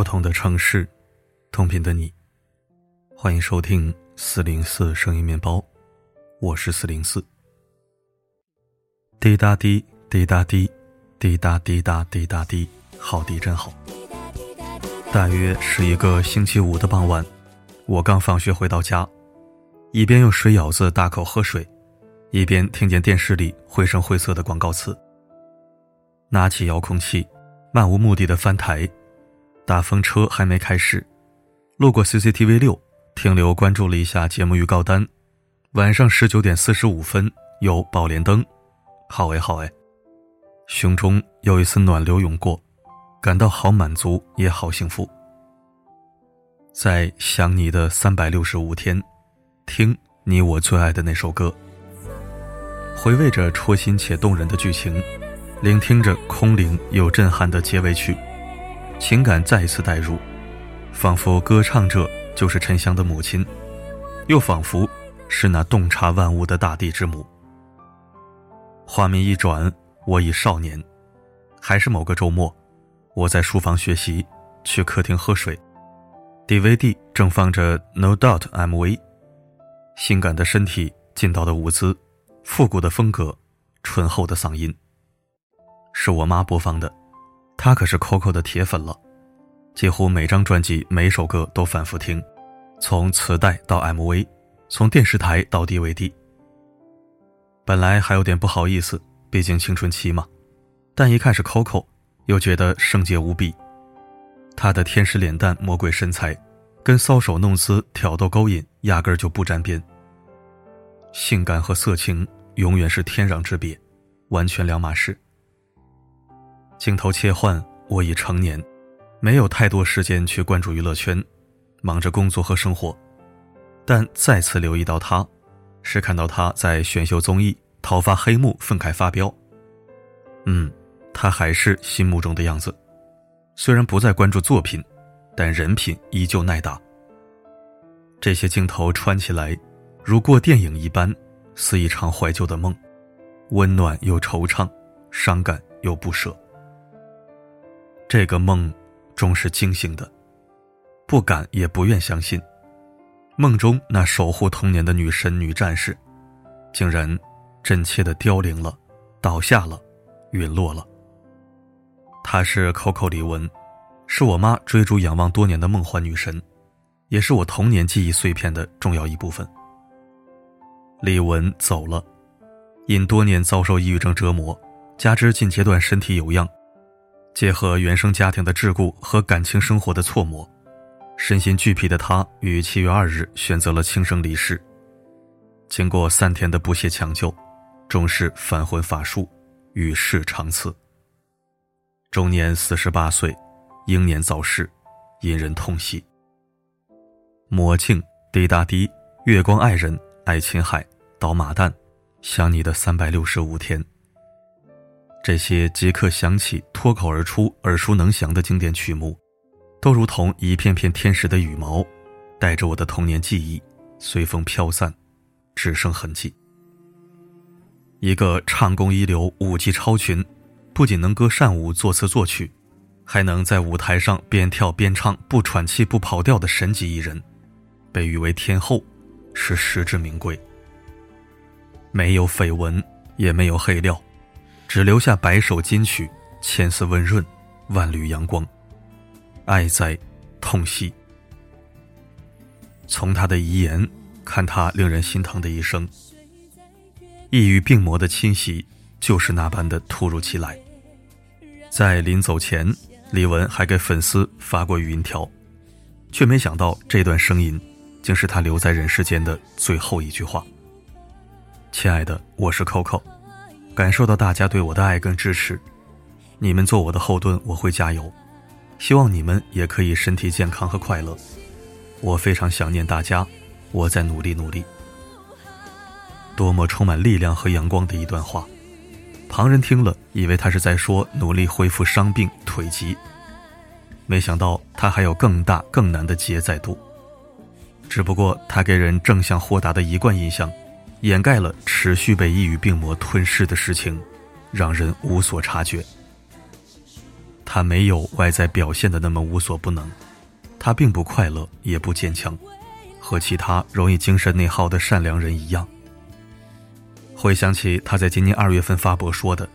不同的城市，同频的你，欢迎收听四零四声音面包，我是四零四。滴答滴，滴答滴，滴答滴答滴答滴，好滴真好。大约是一个星期五的傍晚，我刚放学回到家，一边用水舀子大口喝水，一边听见电视里绘声绘色的广告词。拿起遥控器，漫无目的的翻台。大风车还没开始，路过 CCTV 六，停留关注了一下节目预告单。晚上十九点四十五分有《宝莲灯》，好哎好哎，胸中有一丝暖流涌过，感到好满足也好幸福。在想你的三百六十五天，听你我最爱的那首歌，回味着戳心且动人的剧情，聆听着空灵又震撼的结尾曲。情感再一次带入，仿佛歌唱者就是沉香的母亲，又仿佛是那洞察万物的大地之母。画面一转，我已少年，还是某个周末，我在书房学习，去客厅喝水，DVD 正放着《No Doubt》MV，性感的身体，劲道的舞姿，复古的风格，醇厚的嗓音，是我妈播放的。他可是 Coco 的铁粉了，几乎每张专辑、每首歌都反复听，从磁带到 MV，从电视台到 DVD。本来还有点不好意思，毕竟青春期嘛，但一看是 Coco，又觉得圣洁无比。她的天使脸蛋、魔鬼身材，跟搔首弄姿、挑逗勾引压根就不沾边。性感和色情永远是天壤之别，完全两码事。镜头切换，我已成年，没有太多时间去关注娱乐圈，忙着工作和生活。但再次留意到他，是看到他在选秀综艺《讨伐黑幕》愤慨发飙。嗯，他还是心目中的样子，虽然不再关注作品，但人品依旧耐打。这些镜头穿起来，如过电影一般，似一场怀旧的梦，温暖又惆怅，伤感又不舍。这个梦，终是惊醒的，不敢也不愿相信，梦中那守护童年的女神、女战士，竟然真切的凋零了，倒下了，陨落了。她是 Coco 李玟，是我妈追逐仰望多年的梦幻女神，也是我童年记忆碎片的重要一部分。李玟走了，因多年遭受抑郁症折磨，加之近阶段身体有恙。结合原生家庭的桎梏和感情生活的挫磨，身心俱疲的他于七月二日选择了轻生离世。经过三天的不懈抢救，终是返魂乏术，与世长辞。终年四十八岁，英年早逝，引人痛惜。魔镜滴答滴，月光爱人，爱琴海，倒马蛋，想你的三百六十五天。这些即刻响起、脱口而出、耳熟能详的经典曲目，都如同一片片天使的羽毛，带着我的童年记忆，随风飘散，只剩痕迹。一个唱功一流、舞技超群，不仅能歌善舞、作词作曲，还能在舞台上边跳边唱、不喘气、不跑调的神级艺人，被誉为天后，是实至名归。没有绯闻，也没有黑料。只留下白首金曲，千丝温润，万缕阳光，爱在，痛惜。从他的遗言看，他令人心疼的一生。抑郁病魔的侵袭，就是那般的突如其来。在临走前，李玟还给粉丝发过语音条，却没想到这段声音，竟是他留在人世间的最后一句话。亲爱的，我是 Coco。感受到大家对我的爱跟支持，你们做我的后盾，我会加油。希望你们也可以身体健康和快乐。我非常想念大家，我在努力努力。多么充满力量和阳光的一段话，旁人听了以为他是在说努力恢复伤病腿疾，没想到他还有更大更难的劫在度。只不过他给人正向豁达的一贯印象。掩盖了持续被抑郁病魔吞噬的事情，让人无所察觉。他没有外在表现的那么无所不能，他并不快乐，也不坚强，和其他容易精神内耗的善良人一样。回想起他在今年二月份发博说的：“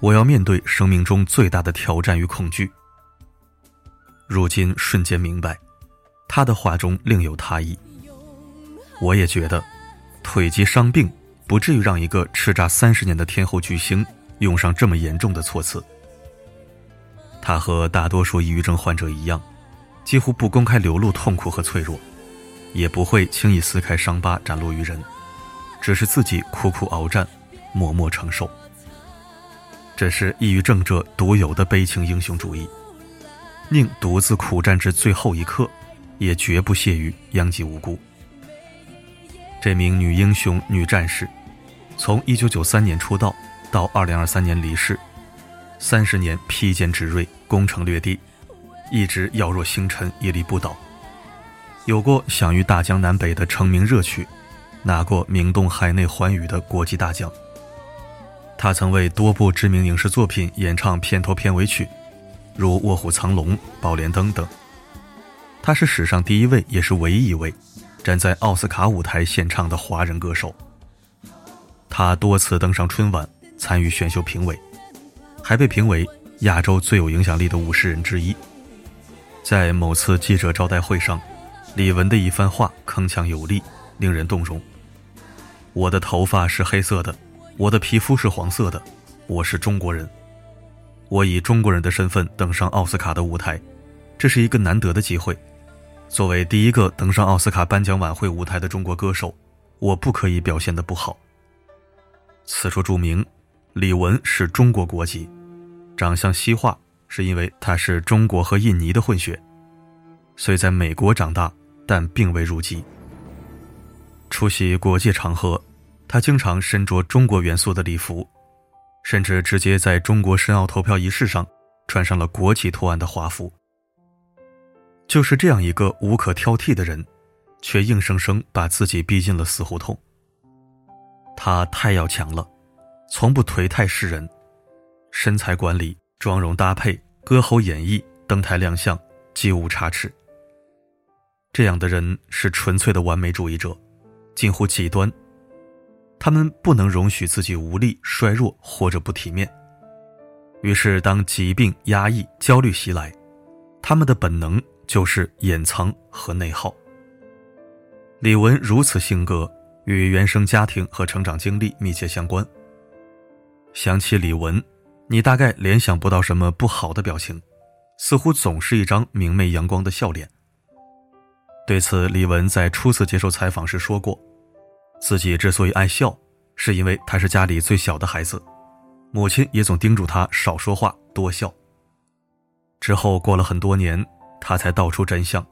我要面对生命中最大的挑战与恐惧。”如今瞬间明白，他的话中另有他意。我也觉得，腿疾伤病不至于让一个叱咤三十年的天后巨星用上这么严重的措辞。他和大多数抑郁症患者一样，几乎不公开流露痛苦和脆弱，也不会轻易撕开伤疤展露于人。只是自己苦苦鏖战，默默承受。这是抑郁症者独有的悲情英雄主义，宁独自苦战至最后一刻，也绝不屑于殃及无辜。这名女英雄、女战士，从1993年出道到2023年离世，三十年披坚执锐、攻城略地，一直耀若星辰、屹立不倒，有过享誉大江南北的成名热曲。拿过名动海内寰宇的国际大奖。他曾为多部知名影视作品演唱片头片尾曲，如《卧虎藏龙》《宝莲灯》等。他是史上第一位，也是唯一一位站在奥斯卡舞台献唱的华人歌手。他多次登上春晚，参与选秀评委，还被评为亚洲最有影响力的五十人之一。在某次记者招待会上，李玟的一番话铿锵有力，令人动容。我的头发是黑色的，我的皮肤是黄色的，我是中国人。我以中国人的身份登上奥斯卡的舞台，这是一个难得的机会。作为第一个登上奥斯卡颁奖晚会舞台的中国歌手，我不可以表现的不好。此处注明，李玟是中国国籍，长相西化是因为她是中国和印尼的混血，虽在美国长大，但并未入籍。出席国际场合，他经常身着中国元素的礼服，甚至直接在中国申奥投票仪式上穿上了国旗图案的华服。就是这样一个无可挑剔的人，却硬生生把自己逼进了死胡同。他太要强了，从不颓态示人，身材管理、妆容搭配、歌喉演绎、登台亮相，皆无差池。这样的人是纯粹的完美主义者。近乎极端，他们不能容许自己无力、衰弱或者不体面。于是，当疾病、压抑、焦虑袭来，他们的本能就是掩藏和内耗。李玟如此性格，与原生家庭和成长经历密切相关。想起李玟，你大概联想不到什么不好的表情，似乎总是一张明媚阳光的笑脸。对此，李玟在初次接受采访时说过，自己之所以爱笑，是因为她是家里最小的孩子，母亲也总叮嘱她少说话、多笑。之后过了很多年，他才道出真相：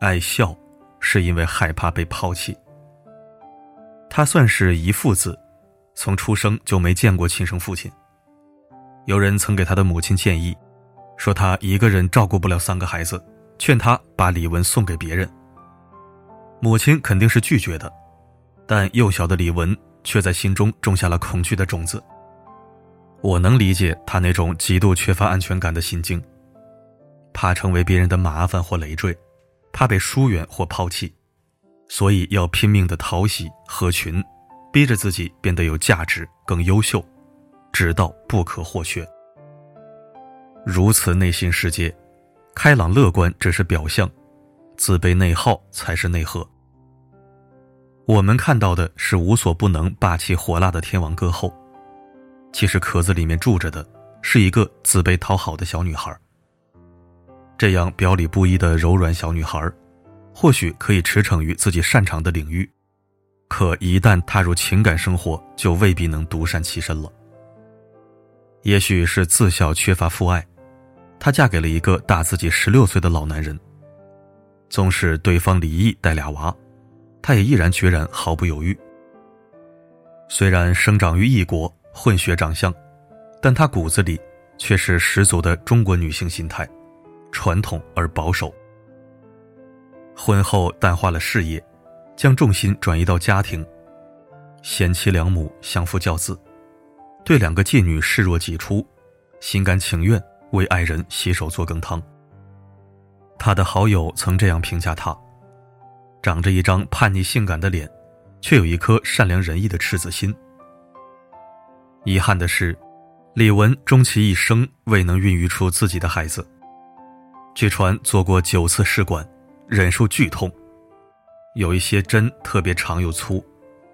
爱笑是因为害怕被抛弃。他算是遗父子，从出生就没见过亲生父亲。有人曾给他的母亲建议，说他一个人照顾不了三个孩子。劝他把李文送给别人，母亲肯定是拒绝的，但幼小的李文却在心中种下了恐惧的种子。我能理解他那种极度缺乏安全感的心境，怕成为别人的麻烦或累赘，怕被疏远或抛弃，所以要拼命的讨喜合群，逼着自己变得有价值、更优秀，直到不可或缺。如此内心世界。开朗乐观只是表象，自卑内耗才是内核。我们看到的是无所不能、霸气火辣的天王歌后，其实壳子里面住着的是一个自卑讨好的小女孩。这样表里不一的柔软小女孩，或许可以驰骋于自己擅长的领域，可一旦踏入情感生活，就未必能独善其身了。也许是自小缺乏父爱。她嫁给了一个大自己十六岁的老男人，纵使对方离异带俩娃，她也毅然决然毫不犹豫。虽然生长于异国，混血长相，但她骨子里却是十足的中国女性心态，传统而保守。婚后淡化了事业，将重心转移到家庭，贤妻良母，相夫教子，对两个妓女视若己出，心甘情愿。为爱人洗手做羹汤。他的好友曾这样评价他：长着一张叛逆性感的脸，却有一颗善良仁义的赤子心。遗憾的是，李文终其一生未能孕育出自己的孩子。据传做过九次试管，忍受剧痛，有一些针特别长又粗，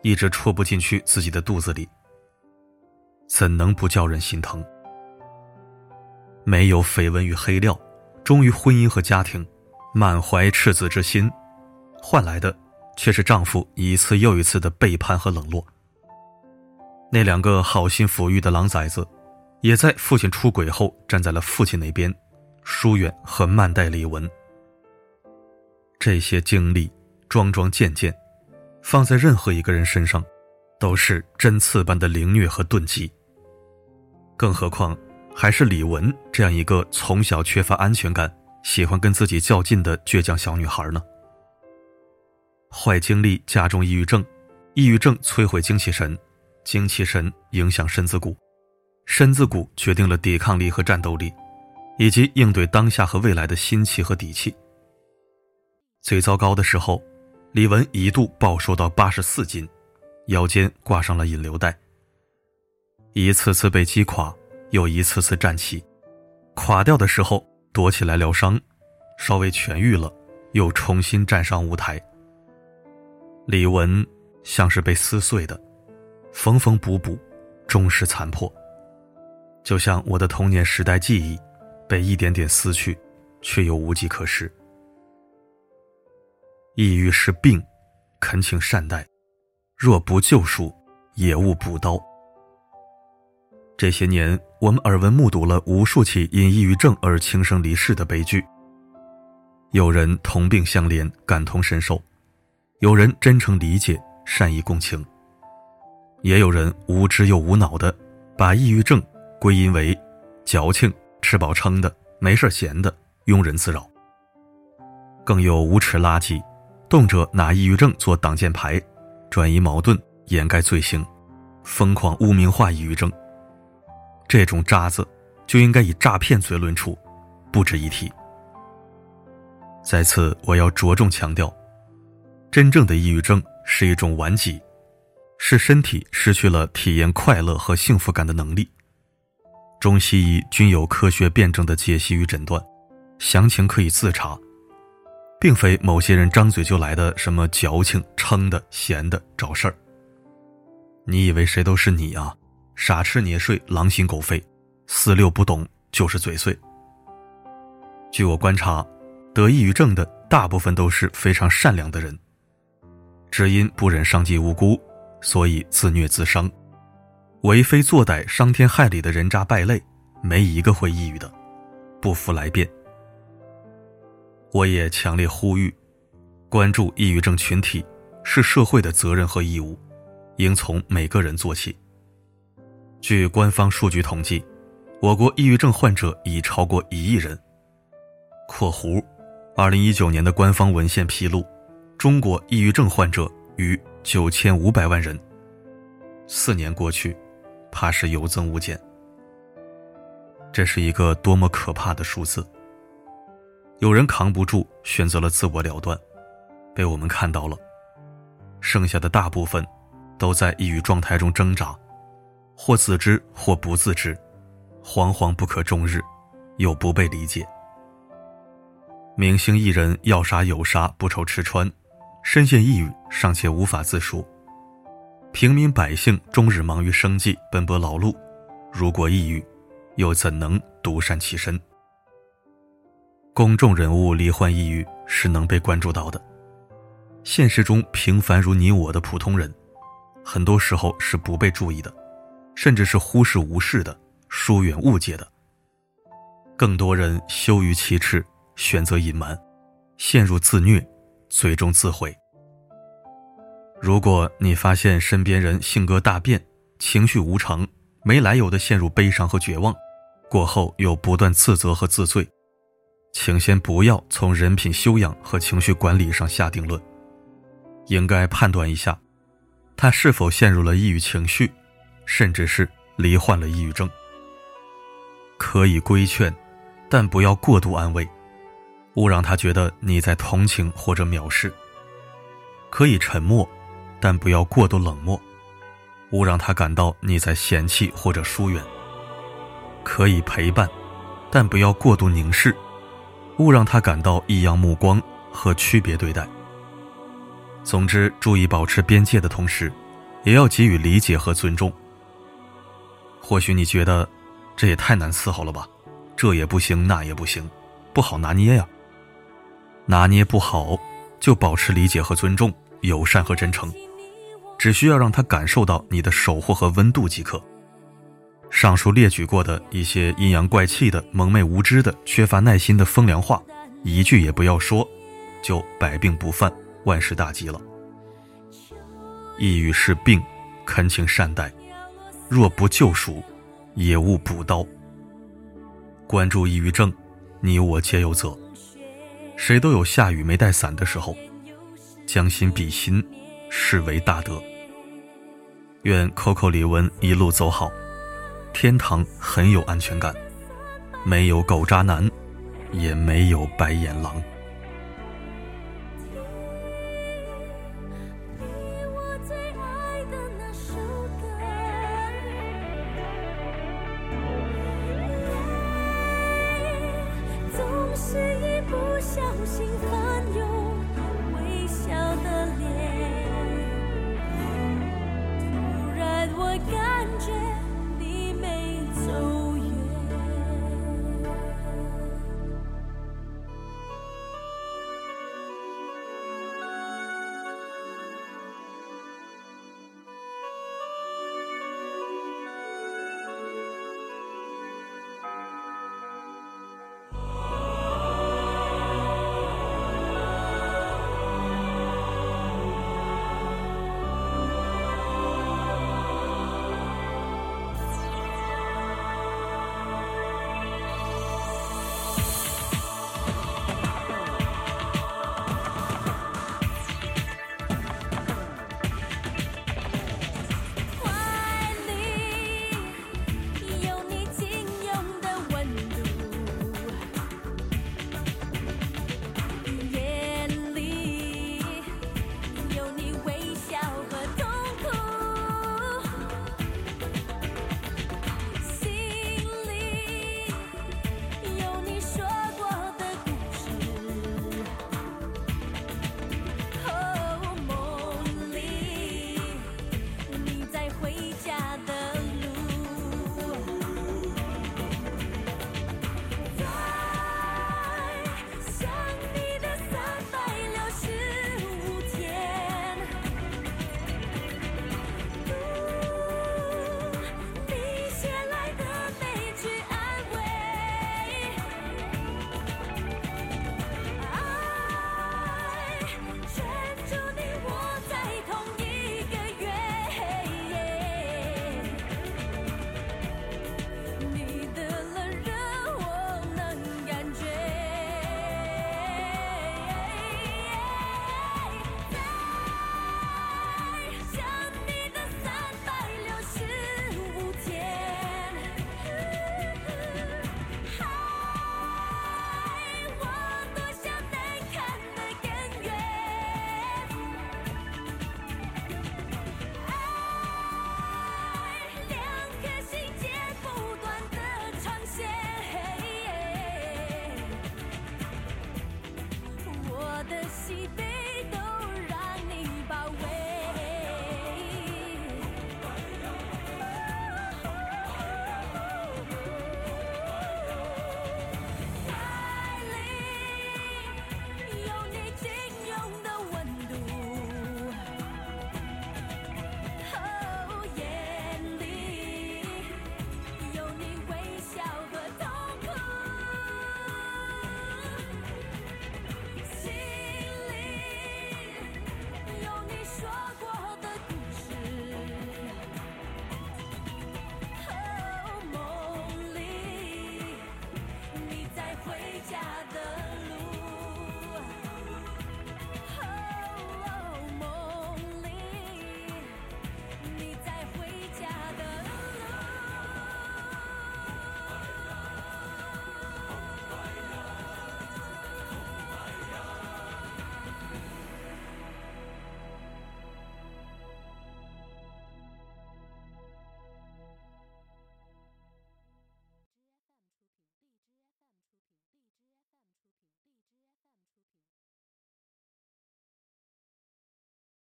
一直戳不进去自己的肚子里。怎能不叫人心疼？没有绯闻与黑料，忠于婚姻和家庭，满怀赤子之心，换来的却是丈夫一次又一次的背叛和冷落。那两个好心抚育的狼崽子，也在父亲出轨后站在了父亲那边，疏远和慢待李文。这些经历桩桩件件，放在任何一个人身上，都是针刺般的凌虐和钝击。更何况。还是李文这样一个从小缺乏安全感、喜欢跟自己较劲的倔强小女孩呢？坏经历加重抑郁症，抑郁症摧毁精气神，精气神影响身子骨，身子骨决定了抵抗力和战斗力，以及应对当下和未来的心气和底气。最糟糕的时候，李文一度暴瘦到八十四斤，腰间挂上了引流带，一次次被击垮。又一次次站起，垮掉的时候躲起来疗伤，稍微痊愈了，又重新站上舞台。李文像是被撕碎的，缝缝补补，终是残破。就像我的童年时代记忆，被一点点撕去，却又无计可施。抑郁是病，恳请善待，若不救赎，也勿补刀。这些年，我们耳闻目睹了无数起因抑郁症而轻生离世的悲剧。有人同病相怜，感同身受；有人真诚理解，善意共情；也有人无知又无脑的把抑郁症归因为矫情、吃饱撑的、没事闲的、庸人自扰。更有无耻垃圾，动辄拿抑郁症做挡箭牌，转移矛盾，掩盖罪行，疯狂污名化抑郁症。这种渣子，就应该以诈骗罪论处，不值一提。在此，我要着重强调，真正的抑郁症是一种顽疾，是身体失去了体验快乐和幸福感的能力。中西医均有科学辩证的解析与诊断，详情可以自查，并非某些人张嘴就来的什么矫情、撑的、闲的找事儿。你以为谁都是你啊？傻吃年睡，狼心狗肺，四六不懂就是嘴碎。据我观察，得抑郁症的大部分都是非常善良的人，只因不忍伤及无辜，所以自虐自伤，为非作歹、伤天害理的人渣败类，没一个会抑郁的，不服来辩。我也强烈呼吁，关注抑郁症群体是社会的责任和义务，应从每个人做起。据官方数据统计，我国抑郁症患者已超过一亿人。（括弧）二零一九年的官方文献披露，中国抑郁症患者逾九千五百万人。四年过去，怕是有增无减。这是一个多么可怕的数字！有人扛不住，选择了自我了断，被我们看到了。剩下的大部分，都在抑郁状态中挣扎。或自知，或不自知，惶惶不可终日，又不被理解。明星艺人要杀有杀，不愁吃穿，深陷抑郁尚且无法自赎。平民百姓终日忙于生计，奔波劳碌，如果抑郁，又怎能独善其身？公众人物罹患抑郁是能被关注到的，现实中平凡如你我的普通人，很多时候是不被注意的。甚至是忽视、无视的、疏远、误解的。更多人羞于启齿，选择隐瞒，陷入自虐，最终自毁。如果你发现身边人性格大变、情绪无常、没来由的陷入悲伤和绝望，过后又不断自责和自罪，请先不要从人品修养和情绪管理上下定论，应该判断一下，他是否陷入了抑郁情绪。甚至是罹患了抑郁症，可以规劝，但不要过度安慰，勿让他觉得你在同情或者藐视。可以沉默，但不要过度冷漠，勿让他感到你在嫌弃或者疏远。可以陪伴，但不要过度凝视，勿让他感到异样目光和区别对待。总之，注意保持边界的同时，也要给予理解和尊重。或许你觉得，这也太难伺候了吧？这也不行，那也不行，不好拿捏呀。拿捏不好，就保持理解和尊重，友善和真诚，只需要让他感受到你的守护和温度即可。上述列举过的一些阴阳怪气的、蒙昧无知的、缺乏耐心的风凉话，一句也不要说，就百病不犯，万事大吉了。抑郁是病，恳请善待；若不救赎，也勿补刀。关注抑郁症，你我皆有责，谁都有下雨没带伞的时候。将心比心，是为大德。愿 Coco 李玟一路走好。天堂很有安全感，没有狗渣男，也没有白眼狼。